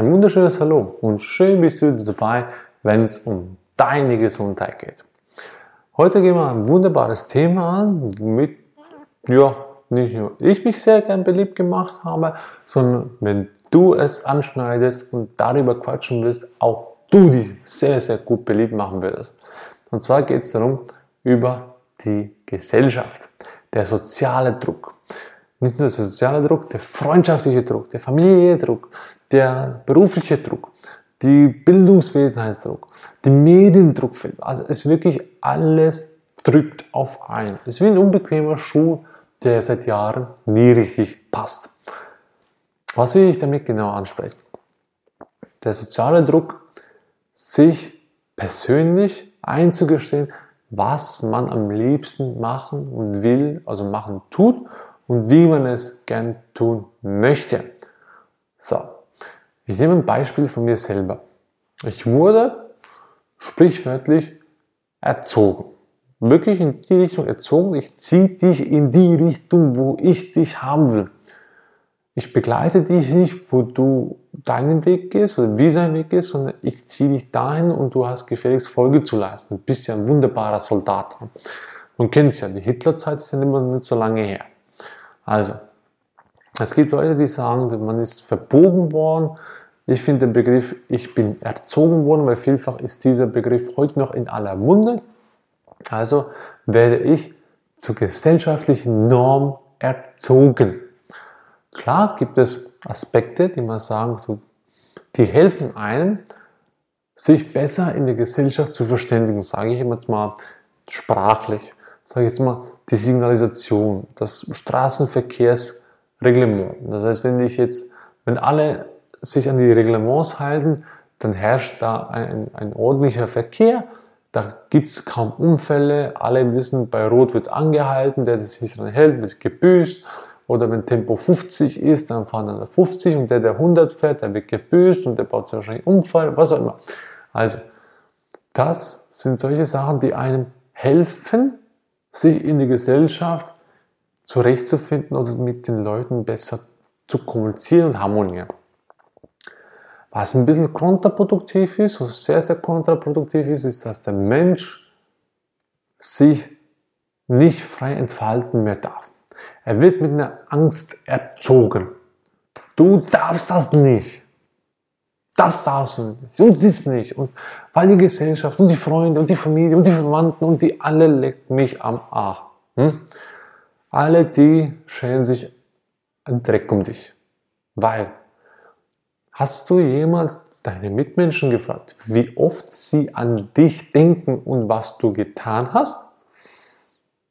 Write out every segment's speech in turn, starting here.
Ein wunderschönes Hallo und schön bist du dabei, wenn es um deine Gesundheit geht. Heute gehen wir ein wunderbares Thema an, womit ja, nicht nur ich mich sehr gern beliebt gemacht habe, sondern wenn du es anschneidest und darüber quatschen willst, auch du dich sehr, sehr gut beliebt machen würdest. Und zwar geht es darum, über die Gesellschaft, der soziale Druck. Nicht nur der soziale Druck, der freundschaftliche Druck, der familiäre Druck, der berufliche Druck, die Bildungswesenheitsdruck, der Mediendruck. Also es wirklich alles drückt auf ein. Es ist wie ein unbequemer Schuh, der seit Jahren nie richtig passt. Was will ich damit genau ansprechen? Der soziale Druck, sich persönlich einzugestehen, was man am liebsten machen und will, also machen tut und wie man es gern tun möchte. So, ich nehme ein Beispiel von mir selber. Ich wurde sprichwörtlich erzogen. Wirklich in die Richtung erzogen. Ich ziehe dich in die Richtung, wo ich dich haben will. Ich begleite dich nicht, wo du deinen Weg gehst oder wie dein Weg ist, sondern ich ziehe dich dahin und du hast gefälligst Folge zu leisten. Du bist ja ein wunderbarer Soldat. Man kennt es ja, die Hitlerzeit ist ja nicht so lange her. Also, es gibt Leute, die sagen, man ist verbogen worden. Ich finde den Begriff, ich bin erzogen worden, weil vielfach ist dieser Begriff heute noch in aller Munde. Also werde ich zur gesellschaftlichen Norm erzogen. Klar gibt es Aspekte, die man sagen, die helfen einem, sich besser in der Gesellschaft zu verständigen, sage ich jetzt mal sprachlich, sage ich jetzt mal die Signalisation, das Straßenverkehrsreglement. Das heißt, wenn ich jetzt, wenn alle sich an die Reglements halten, dann herrscht da ein, ein ordentlicher Verkehr, da gibt es kaum Unfälle, alle wissen, bei Rot wird angehalten, der sich daran hält, wird gebüßt. Oder wenn Tempo 50 ist, dann fahren dann 50 und der, der 100 fährt, der wird gebüßt und der baut sich wahrscheinlich Unfall, was auch immer. Also, das sind solche Sachen, die einem helfen, sich in der Gesellschaft zurechtzufinden oder mit den Leuten besser zu kommunizieren und harmonieren. Was ein bisschen kontraproduktiv ist, oder sehr, sehr kontraproduktiv ist, ist, dass der Mensch sich nicht frei entfalten mehr darf. Er wird mit einer Angst erzogen. Du darfst das nicht. Das darfst du nicht. Und das nicht. Und weil die Gesellschaft und die Freunde und die Familie und die Verwandten und die alle lecken mich am Arsch. Hm? Alle die schälen sich einen Dreck um dich. Weil, hast du jemals deine Mitmenschen gefragt, wie oft sie an dich denken und was du getan hast?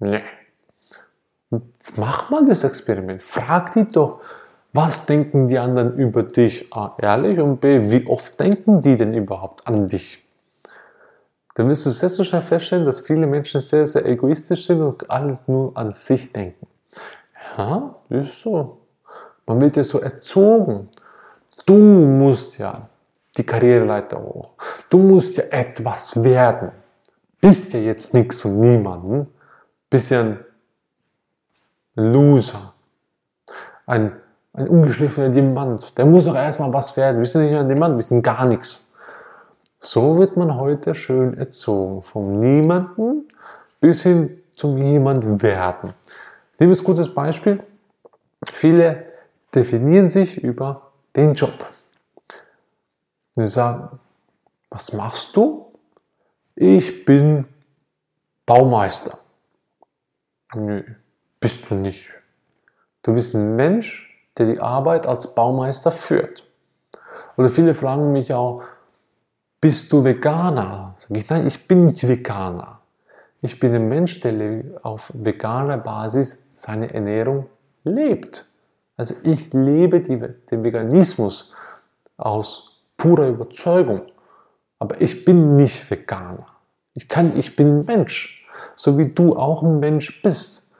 Nee. Mach mal das Experiment. Frag die doch, was denken die anderen über dich? A, ehrlich und B, wie oft denken die denn überhaupt an dich? Dann wirst du sehr, sehr schnell feststellen, dass viele Menschen sehr, sehr egoistisch sind und alles nur an sich denken. Ja, ist so. Man wird ja so erzogen. Du musst ja die Karriereleiter hoch. Du musst ja etwas werden. Bist ja jetzt nichts und niemanden. Bist ja ein Loser. Ein ein ungeschliffener Diamant. Der muss doch erstmal was werden. Wir sind nicht ein Diamant, wir sind gar nichts. So wird man heute schön erzogen. Vom Niemanden bis hin zum Jemand werden. Nehmen wir ein gutes Beispiel. Viele definieren sich über den Job. Sie sagen, was machst du? Ich bin Baumeister. Nö, bist du nicht. Du bist ein Mensch, der die Arbeit als Baumeister führt. Oder viele fragen mich auch, bist du Veganer? Sag ich, nein, ich bin nicht Veganer. Ich bin ein Mensch, der auf veganer Basis seine Ernährung lebt. Also ich lebe die, den Veganismus aus purer Überzeugung. Aber ich bin nicht Veganer. Ich, kann, ich bin ein Mensch, so wie du auch ein Mensch bist.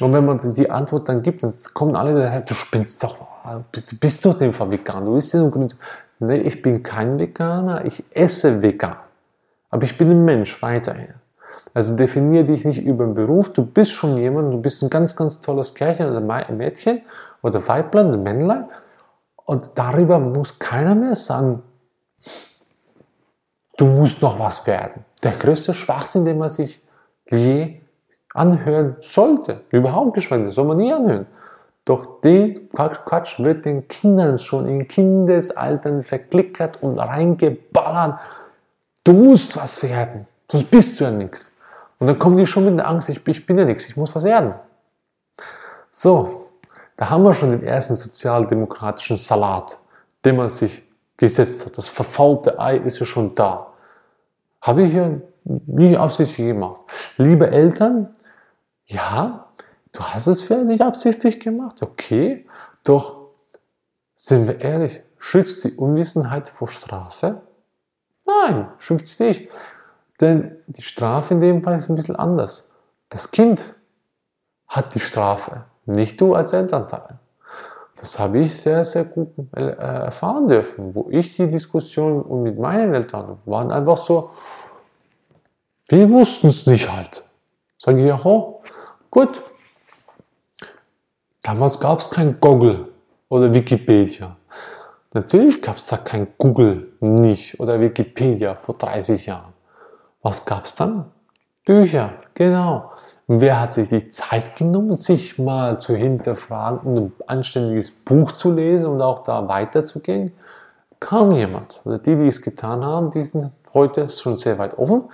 Und wenn man die Antwort dann gibt, dann kommen alle, du spinnst doch, du bist doch dem Fall vegan, du bist ja nur Nee, ich bin kein Veganer, ich esse vegan. Aber ich bin ein Mensch weiterhin. Also definiere dich nicht über den Beruf, du bist schon jemand, du bist ein ganz, ganz tolles Kerlchen oder Mädchen oder Weiblein oder Männlein Und darüber muss keiner mehr sagen, du musst noch was werden. Der größte Schwachsinn, den man sich je anhören sollte, überhaupt geschweige, soll man nie anhören. Doch den Quatsch wird den Kindern schon in Kindesaltern verklickert und reingeballert. Du musst was werden, sonst bist du ja nichts. Und dann kommen die schon mit der Angst, ich, ich bin ja nichts, ich muss was werden. So, da haben wir schon den ersten sozialdemokratischen Salat, den man sich gesetzt hat. Das verfaulte Ei ist ja schon da. Habe ich ja nie absichtlich gemacht. Liebe Eltern, ja, du hast es vielleicht nicht absichtlich gemacht, okay, doch sind wir ehrlich, schützt die Unwissenheit vor Strafe? Nein, schützt nicht. Denn die Strafe in dem Fall ist ein bisschen anders. Das Kind hat die Strafe, nicht du als Elternteil. Das habe ich sehr, sehr gut äh, erfahren dürfen, wo ich die Diskussion mit meinen Eltern waren einfach so, wir wussten es nicht halt. Sage ich, ja, gut. Damals gab es kein Google oder Wikipedia. Natürlich gab es da kein Google nicht oder Wikipedia vor 30 Jahren. Was gab es dann? Bücher, genau. Und wer hat sich die Zeit genommen, sich mal zu hinterfragen und ein anständiges Buch zu lesen und auch da weiterzugehen? Kaum jemand. Also die, die es getan haben, die sind heute schon sehr weit offen.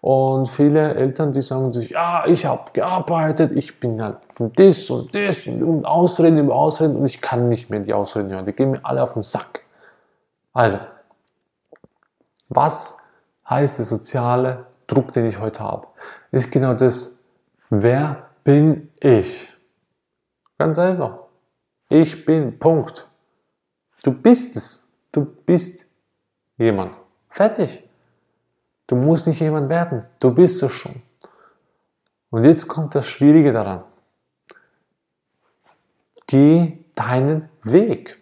Und viele Eltern, die sagen sich, ja, ich habe gearbeitet, ich bin halt von das und das und Ausreden über Ausreden und ich kann nicht mehr die Ausreden hören. Die gehen mir alle auf den Sack. Also, was heißt der soziale Druck, den ich heute habe? Ist genau das, wer bin ich? Ganz einfach. Ich bin, Punkt. Du bist es. Du bist jemand. Fertig. Du musst nicht jemand werden. Du bist es schon. Und jetzt kommt das Schwierige daran. Geh deinen Weg.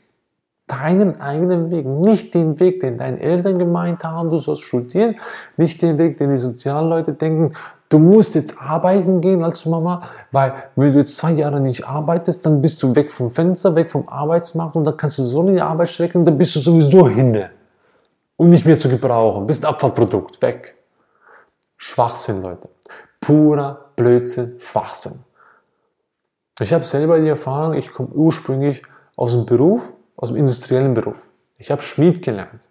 Deinen eigenen Weg. Nicht den Weg, den deine Eltern gemeint haben, du sollst studieren. Nicht den Weg, den die Sozialleute denken, du musst jetzt arbeiten gehen als Mama, weil wenn du jetzt zwei Jahre nicht arbeitest, dann bist du weg vom Fenster, weg vom Arbeitsmarkt und dann kannst du so in die Arbeit stecken, dann bist du sowieso hinne und nicht mehr zu gebrauchen. Bist ein Abfallprodukt, weg. Schwachsinn, Leute. Purer Blödsinn, Schwachsinn. Ich habe selber die Erfahrung, ich komme ursprünglich aus dem Beruf, aus dem industriellen Beruf. Ich habe Schmied gelernt,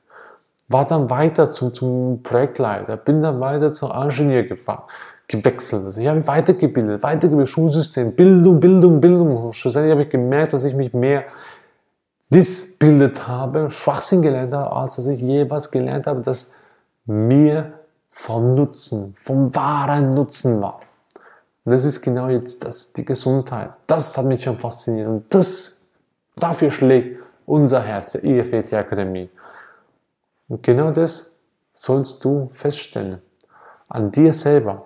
war dann weiter zum, zum Projektleiter, bin dann weiter zum Ingenieur gefahren, gewechselt. Also ich habe weitergebildet, weitergebildet, Schulsystem, Bildung, Bildung, Bildung. Schlussendlich habe ich gemerkt, dass ich mich mehr disbildet habe, Schwachsinn gelernt habe, als dass ich je was gelernt habe, das mir von Nutzen, vom wahren Nutzen war. Und das ist genau jetzt das, die Gesundheit. Das hat mich schon fasziniert und das, dafür schlägt unser Herz, der IFET Akademie. Und genau das sollst du feststellen. An dir selber.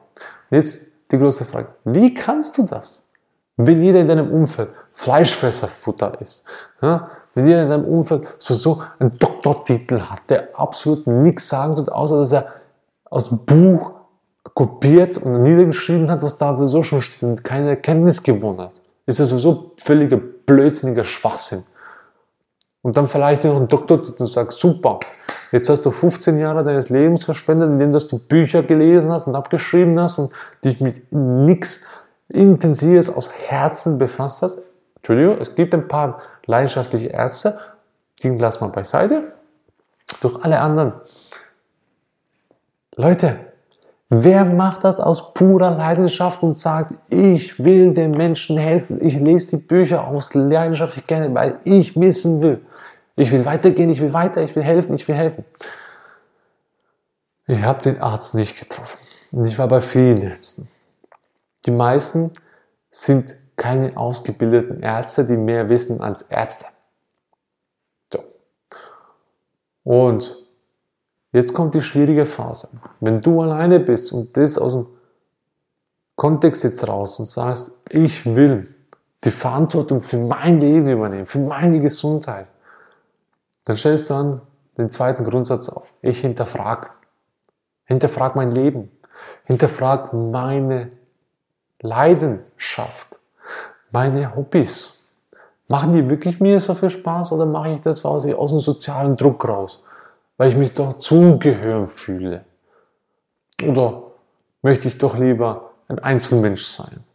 Und jetzt die große Frage. Wie kannst du das? Wenn jeder in deinem Umfeld Fleischfresserfutter ist, ja, wenn jeder in deinem Umfeld so, so einen Doktortitel hat, der absolut nichts sagen tut, außer dass er aus dem Buch kopiert und niedergeschrieben hat, was da so schon steht und keine Erkenntnis gewonnen hat, ist das sowieso völliger blödsinniger Schwachsinn. Und dann vielleicht noch einen Doktortitel und sagst, super, jetzt hast du 15 Jahre deines Lebens verschwendet, indem du Bücher gelesen hast und abgeschrieben hast und dich mit nichts Intensives aus Herzen befasst hast, Entschuldigung, es gibt ein paar leidenschaftliche Ärzte, die lassen wir beiseite. Doch alle anderen. Leute, wer macht das aus purer Leidenschaft und sagt, ich will den Menschen helfen, ich lese die Bücher aus Leidenschaft ich gerne, weil ich wissen will. Ich will weitergehen, ich will weiter, ich will helfen, ich will helfen. Ich habe den Arzt nicht getroffen. Und ich war bei vielen Ärzten. Die meisten sind keine ausgebildeten Ärzte, die mehr wissen als Ärzte. So. Und jetzt kommt die schwierige Phase. Wenn du alleine bist und das aus dem Kontext jetzt raus und sagst, ich will die Verantwortung für mein Leben übernehmen, für meine Gesundheit, dann stellst du an den zweiten Grundsatz auf. Ich hinterfrage. Hinterfrag mein Leben. Hinterfrag meine Leidenschaft meine Hobbys, Machen die wirklich mir so viel Spaß oder mache ich das aus, aus dem sozialen Druck raus, weil ich mich doch zugehören fühle? Oder möchte ich doch lieber ein Einzelmensch sein?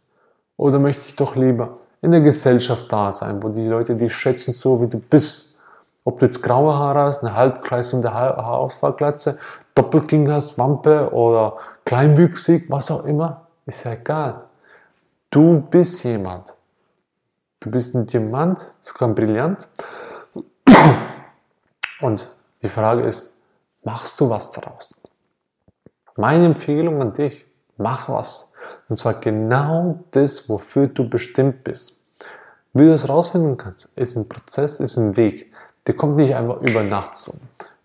Oder möchte ich doch lieber in der Gesellschaft da sein, wo die Leute dich schätzen, so wie du bist? Ob du jetzt graue Haare hast, eine Halbkreis und eine Haarausfallglatze, Doppelking hast, Wampe oder kleinwüchsig, was auch immer, ist ja egal. Du bist jemand. Du bist ein Diamant, sogar ein Brillant. Und die Frage ist, machst du was daraus? Meine Empfehlung an dich, mach was. Und zwar genau das, wofür du bestimmt bist. Wie du das rausfinden kannst, ist ein Prozess, ist ein Weg. Der kommt nicht einfach über Nacht so.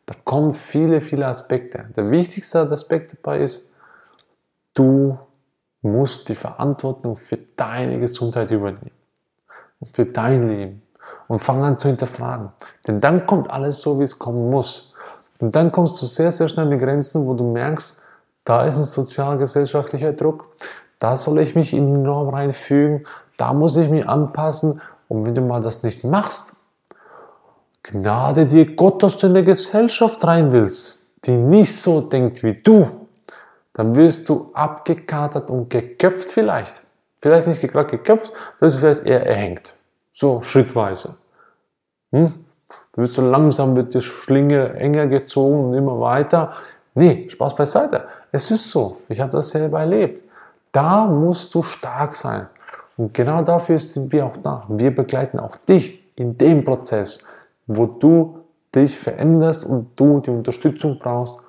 Da kommen viele, viele Aspekte. Der wichtigste Aspekt dabei ist, du musst die Verantwortung für deine Gesundheit übernehmen und für dein Leben und fang an zu hinterfragen. Denn dann kommt alles so, wie es kommen muss. Und dann kommst du sehr, sehr schnell an die Grenzen, wo du merkst, da ist ein sozial-gesellschaftlicher Druck, da soll ich mich in die Norm reinfügen, da muss ich mich anpassen. Und wenn du mal das nicht machst, Gnade dir Gott, dass du in eine Gesellschaft rein willst, die nicht so denkt wie du, dann wirst du abgekatert und geköpft vielleicht. Vielleicht nicht gerade geköpft, das ist vielleicht eher erhängt. So schrittweise. Hm? Dann wirst du langsam, wird die Schlinge enger gezogen und immer weiter. Nee, Spaß beiseite. Es ist so. Ich habe das selber erlebt. Da musst du stark sein. Und genau dafür sind wir auch da. Wir begleiten auch dich in dem Prozess, wo du dich veränderst und du die Unterstützung brauchst,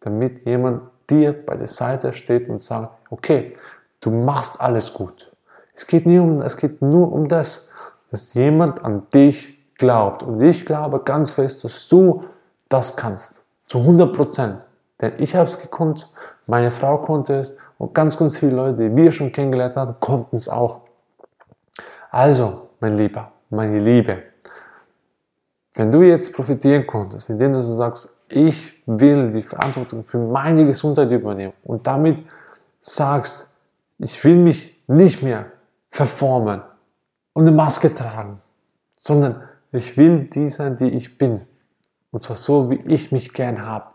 damit jemand dir bei der Seite steht und sagt, okay, du machst alles gut. Es geht, nie um, es geht nur um das, dass jemand an dich glaubt. Und ich glaube ganz fest, dass du das kannst. Zu 100 Prozent. Denn ich habe es gekonnt, meine Frau konnte es und ganz, ganz viele Leute, die wir schon kennengelernt haben, konnten es auch. Also, mein Lieber, meine Liebe, wenn du jetzt profitieren konntest, indem du sagst, ich will die Verantwortung für meine Gesundheit übernehmen und damit sagst, ich will mich nicht mehr verformen und eine Maske tragen, sondern ich will die sein, die ich bin. Und zwar so, wie ich mich gern habe.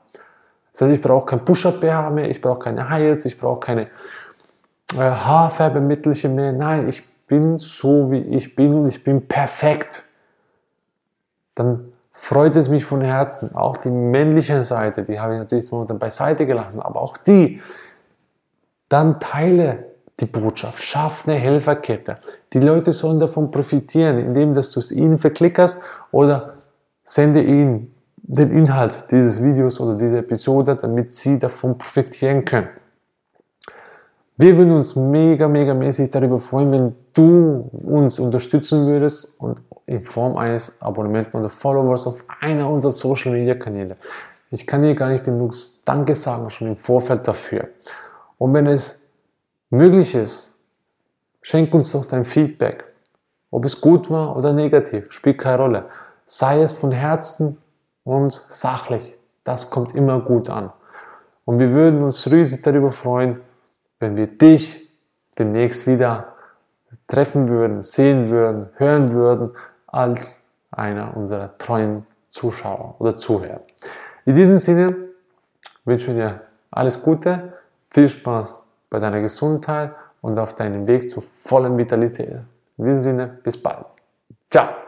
Das heißt, ich brauche kein Push-Up-BH mehr, ich brauche keine Heils, ich brauche keine äh, Haarfärbemittelchen mehr. Nein, ich bin so, wie ich bin und ich bin perfekt dann freut es mich von Herzen. Auch die männliche Seite, die habe ich natürlich momentan beiseite gelassen, aber auch die. Dann teile die Botschaft, schaff eine Helferkette. Die Leute sollen davon profitieren, indem dass du es ihnen verklickerst oder sende ihnen den Inhalt dieses Videos oder dieser Episode, damit sie davon profitieren können. Wir würden uns mega, mega mäßig darüber freuen, wenn du uns unterstützen würdest und in Form eines Abonnenten oder Followers auf einer unserer Social Media Kanäle. Ich kann dir gar nicht genug Danke sagen, schon im Vorfeld dafür. Und wenn es möglich ist, schenk uns doch dein Feedback. Ob es gut war oder negativ, spielt keine Rolle. Sei es von Herzen und sachlich. Das kommt immer gut an. Und wir würden uns riesig darüber freuen, wenn wir dich demnächst wieder treffen würden, sehen würden, hören würden, als einer unserer treuen Zuschauer oder Zuhörer. In diesem Sinne wünsche ich dir alles Gute, viel Spaß bei deiner Gesundheit und auf deinem Weg zur vollen Vitalität. In diesem Sinne, bis bald. Ciao.